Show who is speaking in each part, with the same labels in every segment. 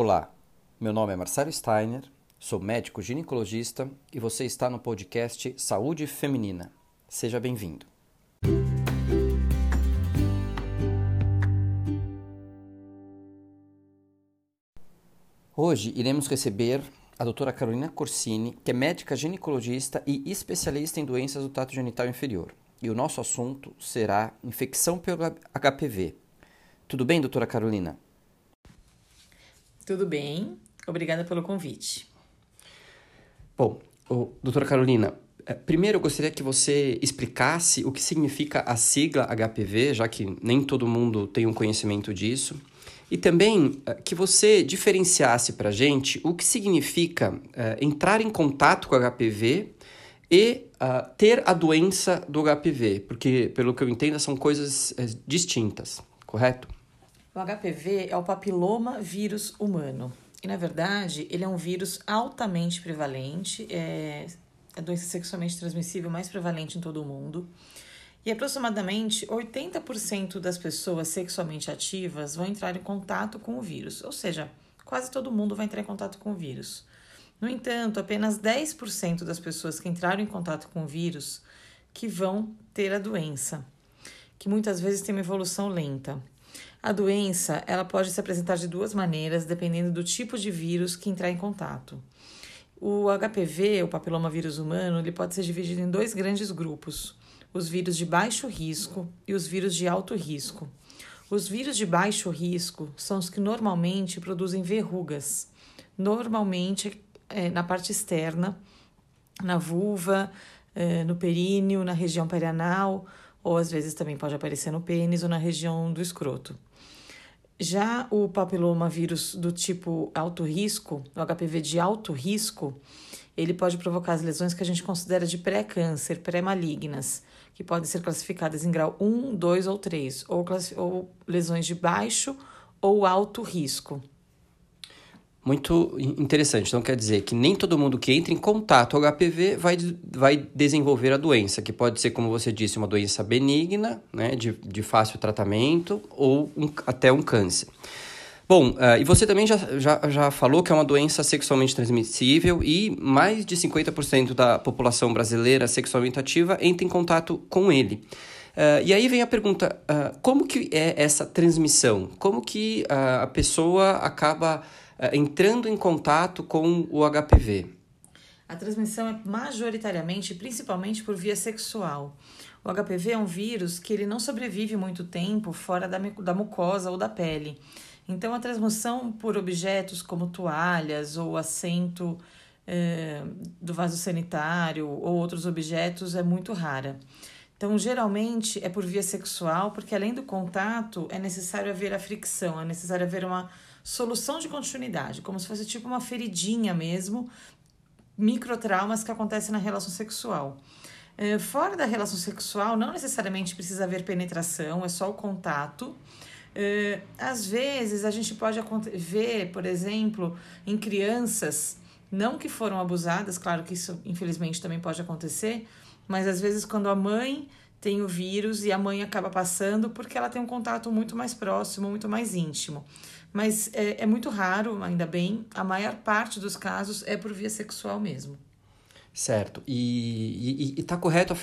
Speaker 1: Olá, meu nome é Marcelo Steiner, sou médico ginecologista e você está no podcast Saúde Feminina. Seja bem-vindo. Hoje iremos receber a doutora Carolina Corsini, que é médica ginecologista e especialista em doenças do trato genital inferior. E o nosso assunto será infecção pelo HPV. Tudo bem, doutora Carolina?
Speaker 2: Tudo bem, obrigada pelo convite.
Speaker 1: Bom, doutora Carolina, eh, primeiro eu gostaria que você explicasse o que significa a sigla HPV, já que nem todo mundo tem um conhecimento disso. E também eh, que você diferenciasse para a gente o que significa uh, entrar em contato com HPV e uh, ter a doença do HPV, porque, pelo que eu entendo, são coisas uh, distintas, correto?
Speaker 2: O HPV é o papiloma vírus humano. E, na verdade, ele é um vírus altamente prevalente, é a doença sexualmente transmissível mais prevalente em todo o mundo. E aproximadamente 80% das pessoas sexualmente ativas vão entrar em contato com o vírus, ou seja, quase todo mundo vai entrar em contato com o vírus. No entanto, apenas 10% das pessoas que entraram em contato com o vírus que vão ter a doença, que muitas vezes tem uma evolução lenta. A doença ela pode se apresentar de duas maneiras, dependendo do tipo de vírus que entrar em contato. O HPV, o papiloma vírus humano, ele pode ser dividido em dois grandes grupos: os vírus de baixo risco e os vírus de alto risco. Os vírus de baixo risco são os que normalmente produzem verrugas, normalmente é, na parte externa, na vulva, é, no períneo, na região perianal, ou às vezes também pode aparecer no pênis ou na região do escroto. Já o papiloma vírus do tipo alto risco, o HPV de alto risco, ele pode provocar as lesões que a gente considera de pré-câncer, pré-malignas, que podem ser classificadas em grau 1, 2 ou 3, ou, ou lesões de baixo ou alto risco.
Speaker 1: Muito interessante. Então, quer dizer que nem todo mundo que entra em contato com HPV vai, vai desenvolver a doença, que pode ser, como você disse, uma doença benigna, né, de, de fácil tratamento, ou um, até um câncer. Bom, uh, e você também já, já, já falou que é uma doença sexualmente transmissível e mais de 50% da população brasileira sexualmente ativa entra em contato com ele. Uh, e aí vem a pergunta, uh, como que é essa transmissão? Como que a pessoa acaba entrando em contato com o HPV?
Speaker 2: A transmissão é majoritariamente, principalmente por via sexual. O HPV é um vírus que ele não sobrevive muito tempo fora da, da mucosa ou da pele. Então, a transmissão por objetos como toalhas ou assento eh, do vaso sanitário ou outros objetos é muito rara. Então, geralmente é por via sexual, porque além do contato, é necessário haver a fricção, é necessário haver uma solução de continuidade, como se fosse tipo uma feridinha mesmo, microtraumas que acontecem na relação sexual. É, fora da relação sexual, não necessariamente precisa haver penetração, é só o contato. É, às vezes a gente pode ver, por exemplo, em crianças não que foram abusadas, claro que isso infelizmente também pode acontecer, mas às vezes quando a mãe tem o vírus e a mãe acaba passando porque ela tem um contato muito mais próximo, muito mais íntimo mas é, é muito raro, ainda bem, a maior parte dos casos é por via sexual mesmo.
Speaker 1: Certo. E está correto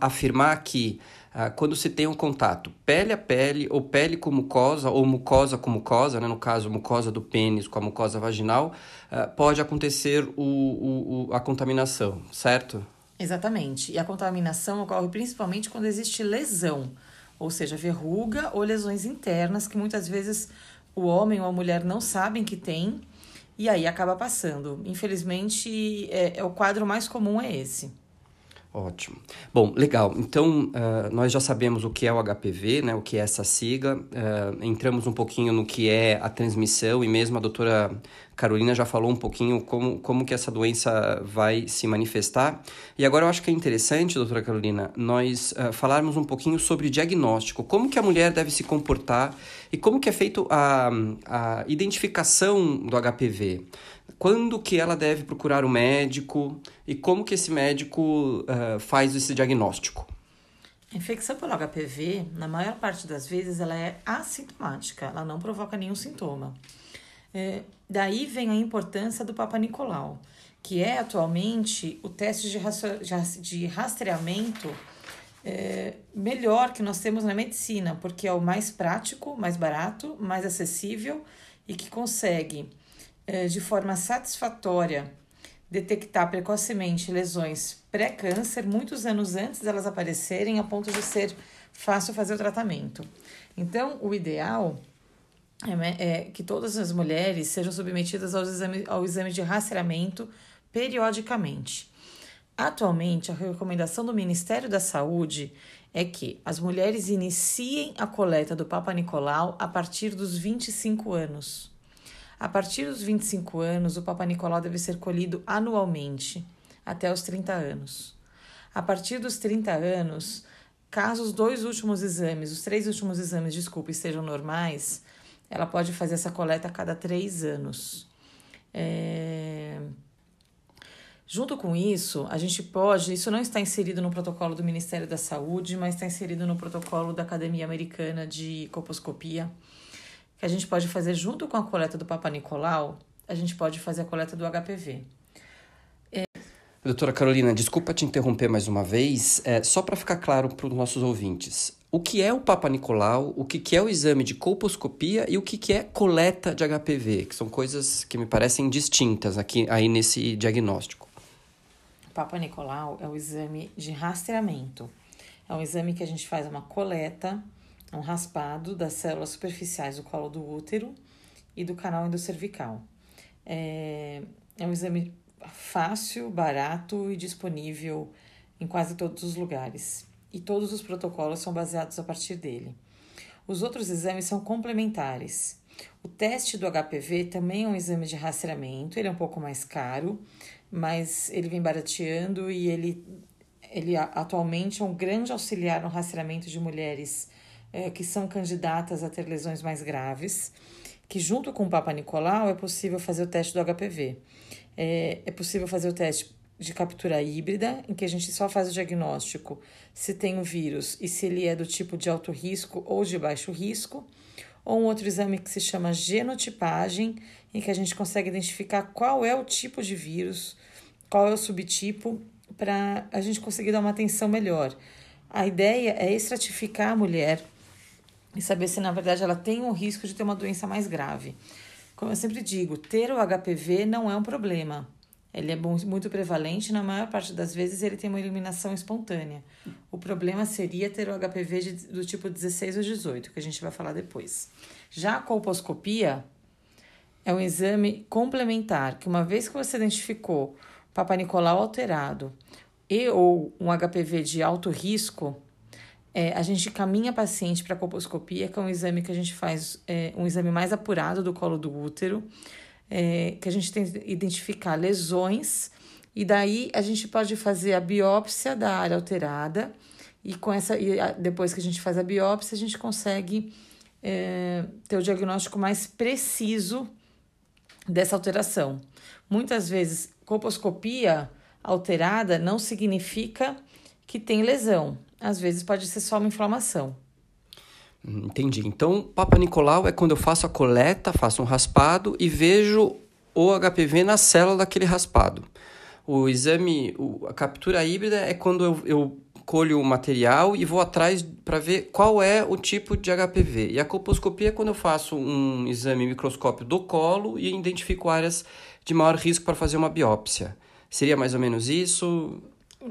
Speaker 1: afirmar que ah, quando se tem um contato pele a pele, ou pele com mucosa, ou mucosa com mucosa, né, no caso, mucosa do pênis com a mucosa vaginal, ah, pode acontecer o, o, o, a contaminação, certo?
Speaker 2: Exatamente. E a contaminação ocorre principalmente quando existe lesão, ou seja, verruga ou lesões internas que muitas vezes o homem ou a mulher não sabem que tem e aí acaba passando. Infelizmente, é, é o quadro mais comum é esse.
Speaker 1: Ótimo. Bom, legal. Então, uh, nós já sabemos o que é o HPV, né, o que é essa sigla. Uh, entramos um pouquinho no que é a transmissão e mesmo a doutora Carolina já falou um pouquinho como, como que essa doença vai se manifestar. E agora eu acho que é interessante, doutora Carolina, nós uh, falarmos um pouquinho sobre diagnóstico. Como que a mulher deve se comportar e como que é feito a, a identificação do HPV quando que ela deve procurar o médico e como que esse médico uh, faz esse diagnóstico?
Speaker 2: A infecção pelo HPV, na maior parte das vezes, ela é assintomática, ela não provoca nenhum sintoma. É, daí vem a importância do Papa Nicolau, que é atualmente o teste de, de rastreamento é, melhor que nós temos na medicina, porque é o mais prático, mais barato, mais acessível e que consegue, de forma satisfatória, detectar precocemente lesões pré-câncer, muitos anos antes delas aparecerem, a ponto de ser fácil fazer o tratamento. Então, o ideal é, é que todas as mulheres sejam submetidas ao exame, ao exame de rastreamento periodicamente. Atualmente, a recomendação do Ministério da Saúde é que as mulheres iniciem a coleta do Papa Nicolau a partir dos 25 anos. A partir dos 25 anos, o Papa Nicolau deve ser colhido anualmente, até os 30 anos. A partir dos 30 anos, caso os dois últimos exames, os três últimos exames, desculpe, estejam normais, ela pode fazer essa coleta a cada três anos. É... Junto com isso, a gente pode, isso não está inserido no protocolo do Ministério da Saúde, mas está inserido no protocolo da Academia Americana de Coposcopia, que a gente pode fazer junto com a coleta do Papa Nicolau, a gente pode fazer a coleta do HPV.
Speaker 1: É... Doutora Carolina, desculpa te interromper mais uma vez, é, só para ficar claro para os nossos ouvintes. O que é o Papa Nicolau, o que, que é o exame de colposcopia e o que, que é coleta de HPV, que são coisas que me parecem distintas aqui aí nesse diagnóstico.
Speaker 2: Papa Nicolau é o exame de rastreamento. É um exame que a gente faz uma coleta, um raspado das células superficiais do colo do útero e do canal endocervical. É, é um exame fácil, barato e disponível em quase todos os lugares. E todos os protocolos são baseados a partir dele. Os outros exames são complementares. O teste do HPV também é um exame de rastreamento, ele é um pouco mais caro, mas ele vem barateando e ele, ele atualmente é um grande auxiliar no rastreamento de mulheres é, que são candidatas a ter lesões mais graves, que junto com o Papa Nicolau é possível fazer o teste do HPV. É, é possível fazer o teste de captura híbrida, em que a gente só faz o diagnóstico se tem o vírus e se ele é do tipo de alto risco ou de baixo risco, ou um outro exame que se chama genotipagem, em que a gente consegue identificar qual é o tipo de vírus, qual é o subtipo, para a gente conseguir dar uma atenção melhor. A ideia é estratificar a mulher e saber se na verdade ela tem um risco de ter uma doença mais grave. Como eu sempre digo, ter o HPV não é um problema. Ele é muito prevalente, na maior parte das vezes ele tem uma eliminação espontânea. O problema seria ter o HPV de, do tipo 16 ou 18, que a gente vai falar depois. Já a colposcopia é um exame complementar, que uma vez que você identificou Papa Nicolau alterado e ou um HPV de alto risco, é, a gente caminha paciente para a colposcopia, que é um exame que a gente faz, é, um exame mais apurado do colo do útero, é, que a gente tem que identificar lesões, e daí a gente pode fazer a biópsia da área alterada, e com essa e depois que a gente faz a biópsia, a gente consegue é, ter o diagnóstico mais preciso dessa alteração. Muitas vezes, colposcopia alterada não significa que tem lesão. Às vezes pode ser só uma inflamação.
Speaker 1: Entendi. Então, Papa Nicolau é quando eu faço a coleta, faço um raspado e vejo o HPV na célula daquele raspado. O exame, a captura híbrida é quando eu, eu colho o material e vou atrás para ver qual é o tipo de HPV. E a colposcopia é quando eu faço um exame microscópio do colo e identifico áreas de maior risco para fazer uma biópsia. Seria mais ou menos isso?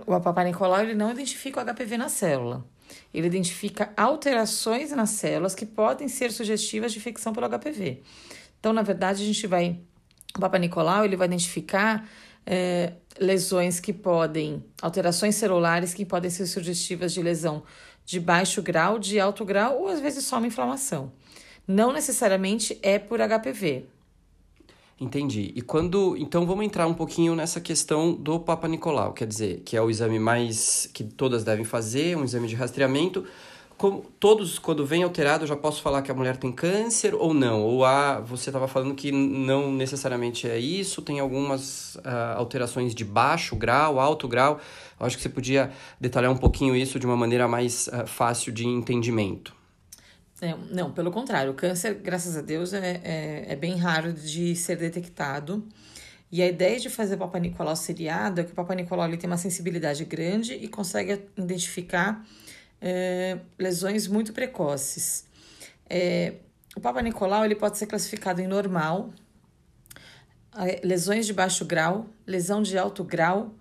Speaker 2: O Papa Nicolau ele não identifica o HPV na célula. Ele identifica alterações nas células que podem ser sugestivas de infecção pelo HPV. Então, na verdade, a gente vai. O Papa Nicolau ele vai identificar é, lesões que podem. alterações celulares que podem ser sugestivas de lesão de baixo grau, de alto grau ou às vezes só uma inflamação. Não necessariamente é por HPV.
Speaker 1: Entendi. E quando. Então vamos entrar um pouquinho nessa questão do Papa Nicolau, quer dizer, que é o exame mais. que todas devem fazer, um exame de rastreamento. Como, todos, quando vem alterado, eu já posso falar que a mulher tem câncer ou não? Ou há, você estava falando que não necessariamente é isso, tem algumas uh, alterações de baixo grau, alto grau. Eu acho que você podia detalhar um pouquinho isso de uma maneira mais uh, fácil de entendimento.
Speaker 2: É, não, pelo contrário, o câncer, graças a Deus, é, é, é, bem raro de ser detectado. E a ideia de fazer o Papa Nicolau seriado é que o Papa Nicolau ele tem uma sensibilidade grande e consegue identificar é, lesões muito precoces. É, o Papa Nicolau ele pode ser classificado em normal, lesões de baixo grau, lesão de alto grau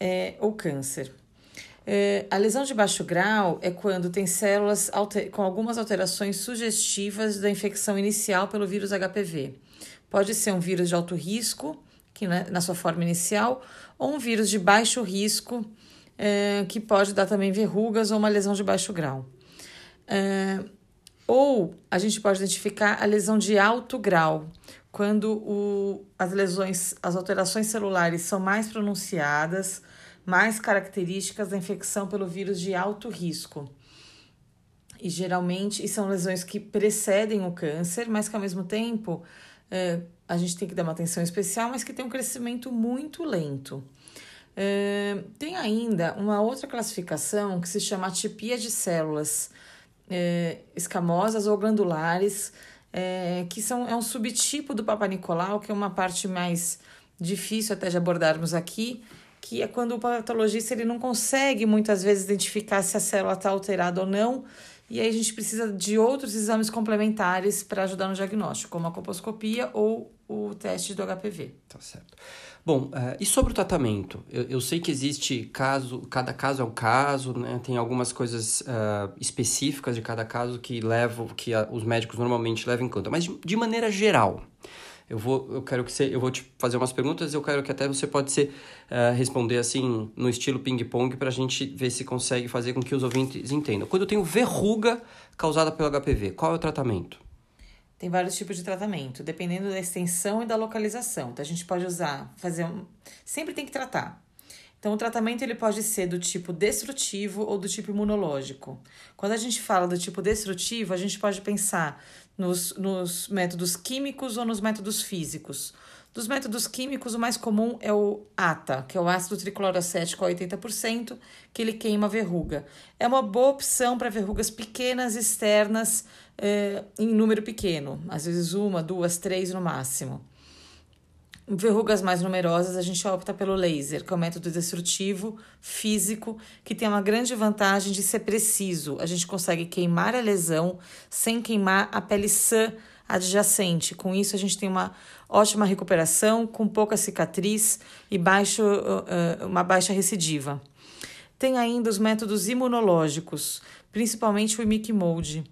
Speaker 2: é, ou câncer. É, a lesão de baixo grau é quando tem células com algumas alterações sugestivas da infecção inicial pelo vírus HPV. Pode ser um vírus de alto risco, que né, na sua forma inicial, ou um vírus de baixo risco, é, que pode dar também verrugas ou uma lesão de baixo grau. É, ou a gente pode identificar a lesão de alto grau, quando o, as lesões, as alterações celulares são mais pronunciadas, mais características da infecção pelo vírus de alto risco. E geralmente e são lesões que precedem o câncer, mas que ao mesmo tempo é, a gente tem que dar uma atenção especial, mas que tem um crescimento muito lento. É, tem ainda uma outra classificação que se chama atipia de células é, escamosas ou glandulares, é, que são, é um subtipo do Papa Nicolau, que é uma parte mais difícil até de abordarmos aqui, que é quando o patologista ele não consegue muitas vezes identificar se a célula está alterada ou não, e aí a gente precisa de outros exames complementares para ajudar no diagnóstico, como a colposcopia ou o teste do HPV.
Speaker 1: Tá certo. Bom, uh, e sobre o tratamento? Eu, eu, sei que existe caso, cada caso é um caso, né? Tem algumas coisas uh, específicas de cada caso que levam, que a, os médicos normalmente levam em conta, mas de, de maneira geral, eu vou, eu quero que você, eu vou te fazer umas perguntas, eu quero que até você pode ser, uh, responder assim no estilo ping-pong para a gente ver se consegue fazer com que os ouvintes entendam. Quando eu tenho verruga causada pelo HPV, qual é o tratamento?
Speaker 2: Tem vários tipos de tratamento, dependendo da extensão e da localização. Então a gente pode usar, fazer um, sempre tem que tratar. Então, o tratamento ele pode ser do tipo destrutivo ou do tipo imunológico. Quando a gente fala do tipo destrutivo, a gente pode pensar nos, nos métodos químicos ou nos métodos físicos. Dos métodos químicos, o mais comum é o ATA, que é o ácido tricloroacético a 80%, que ele queima a verruga. É uma boa opção para verrugas pequenas, externas, eh, em número pequeno, às vezes uma, duas, três no máximo. Verrugas mais numerosas, a gente opta pelo laser, que é um método destrutivo, físico, que tem uma grande vantagem de ser preciso. A gente consegue queimar a lesão sem queimar a pele sã adjacente. Com isso, a gente tem uma ótima recuperação, com pouca cicatriz e baixo, uh, uma baixa recidiva. Tem ainda os métodos imunológicos, principalmente o Imicmold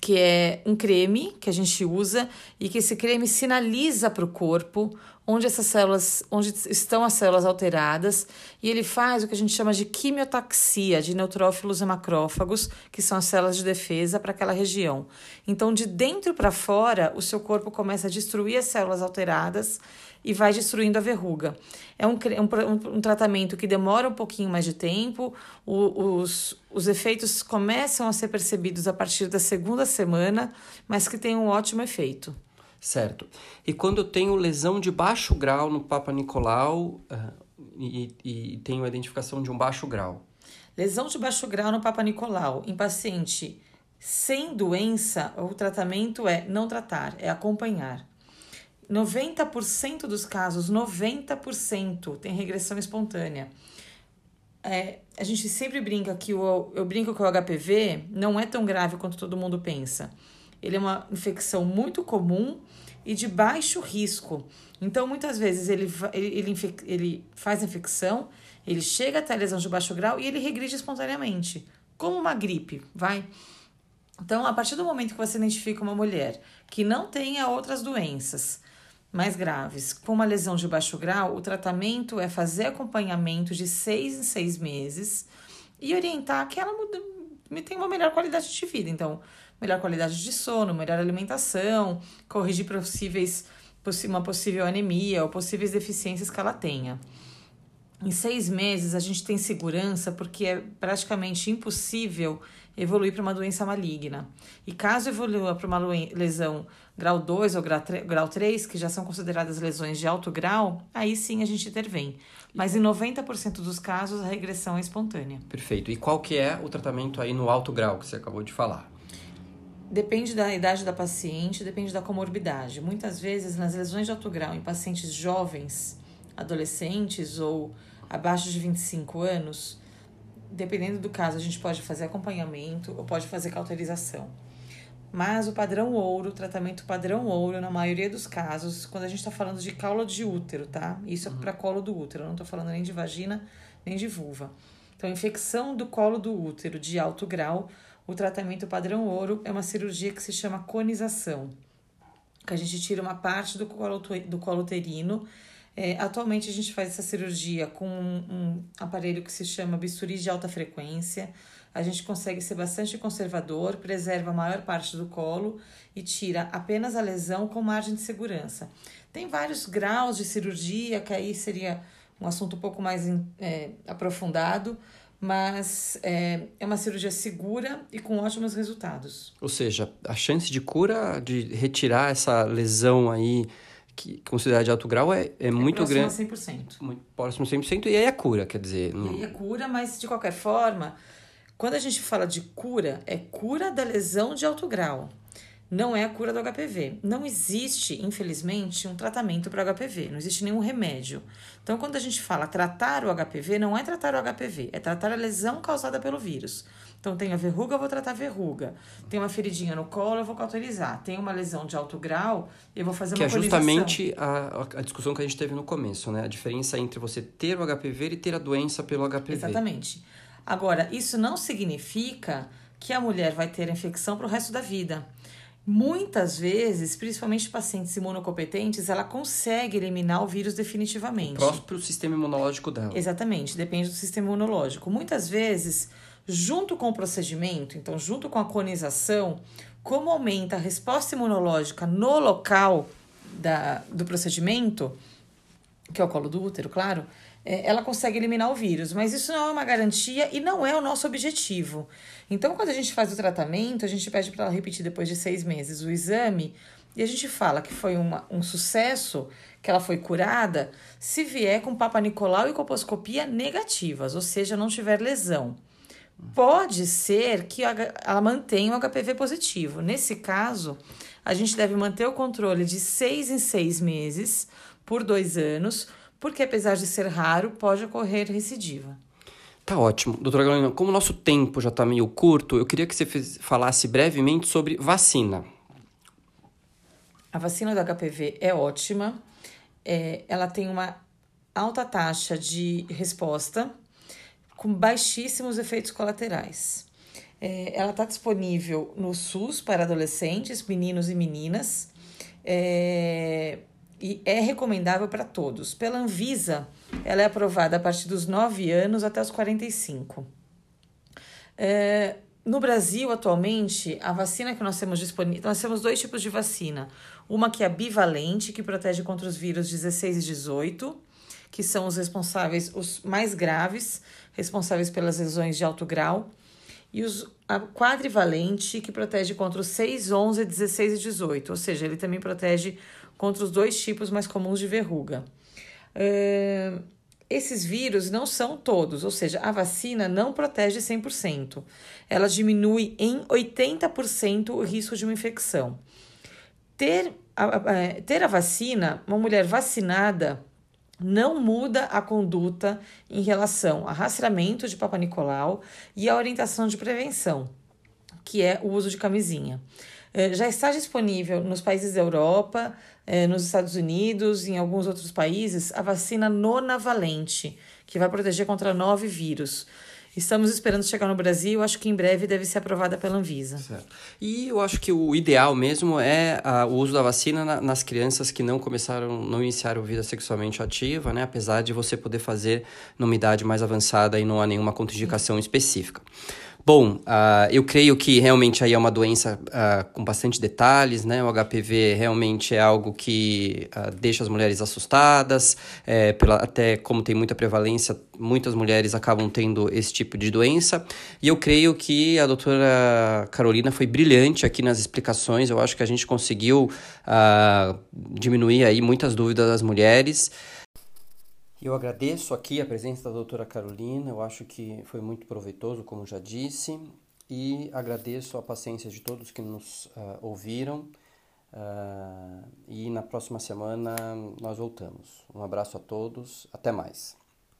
Speaker 2: que é um creme que a gente usa e que esse creme sinaliza para o corpo onde essas células, onde estão as células alteradas, e ele faz o que a gente chama de quimiotaxia de neutrófilos e macrófagos, que são as células de defesa para aquela região. Então, de dentro para fora, o seu corpo começa a destruir as células alteradas e vai destruindo a verruga. É um, um, um tratamento que demora um pouquinho mais de tempo, o, os, os efeitos começam a ser percebidos a partir da segunda semana, mas que tem um ótimo efeito.
Speaker 1: Certo. E quando eu tenho lesão de baixo grau no Papa Nicolau uh, e, e tenho a identificação de um baixo grau?
Speaker 2: Lesão de baixo grau no Papa Nicolau em paciente sem doença, o tratamento é não tratar, é acompanhar. 90% dos casos, 90% tem regressão espontânea. É, a gente sempre brinca que o, eu brinco que o HPV não é tão grave quanto todo mundo pensa. Ele é uma infecção muito comum e de baixo risco. Então, muitas vezes, ele, ele, ele, ele faz infecção, ele chega até a lesão de baixo grau e ele regride espontaneamente, como uma gripe, vai? Então, a partir do momento que você identifica uma mulher que não tenha outras doenças mais graves, com uma lesão de baixo grau, o tratamento é fazer acompanhamento de seis em seis meses e orientar que ela tenha uma melhor qualidade de vida. Então, melhor qualidade de sono, melhor alimentação, corrigir possíveis, uma possível anemia ou possíveis deficiências que ela tenha. Em seis meses, a gente tem segurança porque é praticamente impossível evoluir para uma doença maligna. E caso evolua para uma lesão grau 2 ou grau 3, que já são consideradas lesões de alto grau, aí sim a gente intervém. Mas em 90% dos casos, a regressão é espontânea.
Speaker 1: Perfeito. E qual que é o tratamento aí no alto grau que você acabou de falar?
Speaker 2: Depende da idade da paciente, depende da comorbidade. Muitas vezes, nas lesões de alto grau em pacientes jovens, adolescentes ou abaixo de 25 anos, dependendo do caso, a gente pode fazer acompanhamento ou pode fazer cauterização. Mas o padrão ouro, o tratamento padrão ouro, na maioria dos casos, quando a gente está falando de caulo de útero, tá? Isso é uhum. para colo do útero, eu não estou falando nem de vagina nem de vulva. Então, infecção do colo do útero de alto grau, o tratamento padrão ouro é uma cirurgia que se chama conização, que a gente tira uma parte do colo, do colo uterino. É, atualmente, a gente faz essa cirurgia com um, um aparelho que se chama bisturi de alta frequência. A gente consegue ser bastante conservador, preserva a maior parte do colo e tira apenas a lesão com margem de segurança. Tem vários graus de cirurgia, que aí seria um assunto um pouco mais é, aprofundado, mas é, é uma cirurgia segura e com ótimos resultados.
Speaker 1: Ou seja, a chance de cura, de retirar essa lesão aí, que considerada de alto grau, é, é, é muito grande.
Speaker 2: Próximo a 100%.
Speaker 1: Muito próximo a 100%, e aí é cura, quer dizer...
Speaker 2: Não... E aí é cura, mas de qualquer forma, quando a gente fala de cura, é cura da lesão de alto grau não é a cura do HPV. Não existe, infelizmente, um tratamento para HPV, não existe nenhum remédio. Então, quando a gente fala tratar o HPV, não é tratar o HPV, é tratar a lesão causada pelo vírus. Então, tem a verruga, eu vou tratar a verruga. Tem uma feridinha no colo, eu vou cauterizar. Tem uma lesão de alto grau, eu vou fazer
Speaker 1: que uma Que é justamente a, a discussão que a gente teve no começo, né? A diferença entre você ter o HPV e ter a doença pelo HPV.
Speaker 2: Exatamente. Agora, isso não significa que a mulher vai ter a infecção para o resto da vida. Muitas vezes, principalmente pacientes imunocompetentes, ela consegue eliminar o vírus definitivamente. O
Speaker 1: próprio sistema imunológico dela.
Speaker 2: Exatamente, depende do sistema imunológico. Muitas vezes, junto com o procedimento, então junto com a conização, como aumenta a resposta imunológica no local da, do procedimento, que é o colo do útero, claro, ela consegue eliminar o vírus, mas isso não é uma garantia e não é o nosso objetivo. Então, quando a gente faz o tratamento, a gente pede para ela repetir depois de seis meses o exame e a gente fala que foi uma, um sucesso, que ela foi curada, se vier com Papa Nicolau e coposcopia negativas, ou seja, não tiver lesão. Pode ser que ela mantenha o HPV positivo. Nesse caso, a gente deve manter o controle de seis em seis meses por dois anos porque apesar de ser raro, pode ocorrer recidiva.
Speaker 1: Tá ótimo. Doutora Galina, como o nosso tempo já está meio curto, eu queria que você falasse brevemente sobre vacina.
Speaker 2: A vacina do HPV é ótima, é, ela tem uma alta taxa de resposta, com baixíssimos efeitos colaterais. É, ela está disponível no SUS para adolescentes, meninos e meninas. É, e é recomendável para todos. Pela Anvisa, ela é aprovada a partir dos 9 anos até os 45. É, no Brasil, atualmente, a vacina que nós temos disponível, nós temos dois tipos de vacina. Uma que é bivalente, que protege contra os vírus 16 e 18, que são os responsáveis, os mais graves, responsáveis pelas lesões de alto grau. E os, a quadrivalente, que protege contra os 6, 11, 16 e 18, ou seja, ele também protege contra os dois tipos mais comuns de verruga. Uh, esses vírus não são todos, ou seja, a vacina não protege 100%. Ela diminui em 80% o risco de uma infecção. Ter a, a, ter a vacina, uma mulher vacinada, não muda a conduta em relação a rastreamento de Papa Nicolau e a orientação de prevenção, que é o uso de camisinha. Eh, já está disponível nos países da Europa, eh, nos Estados Unidos, em alguns outros países, a vacina nonavalente, que vai proteger contra nove vírus. Estamos esperando chegar no Brasil, acho que em breve deve ser aprovada pela Anvisa.
Speaker 1: Certo. E eu acho que o ideal mesmo é a, o uso da vacina na, nas crianças que não começaram, não iniciaram vida sexualmente ativa, né? Apesar de você poder fazer numa idade mais avançada e não há nenhuma contraindicação específica. Bom, uh, eu creio que realmente aí é uma doença uh, com bastante detalhes, né? O HPV realmente é algo que uh, deixa as mulheres assustadas, é, pela, até como tem muita prevalência, muitas mulheres acabam tendo esse tipo de doença. E eu creio que a doutora Carolina foi brilhante aqui nas explicações, eu acho que a gente conseguiu diminuir aí muitas dúvidas das mulheres. Eu agradeço aqui a presença da doutora Carolina, eu acho que foi muito proveitoso, como já disse. e agradeço a paciência de todos que nos uh, ouviram. Uh, e na próxima semana nós voltamos. Um abraço a todos, até mais.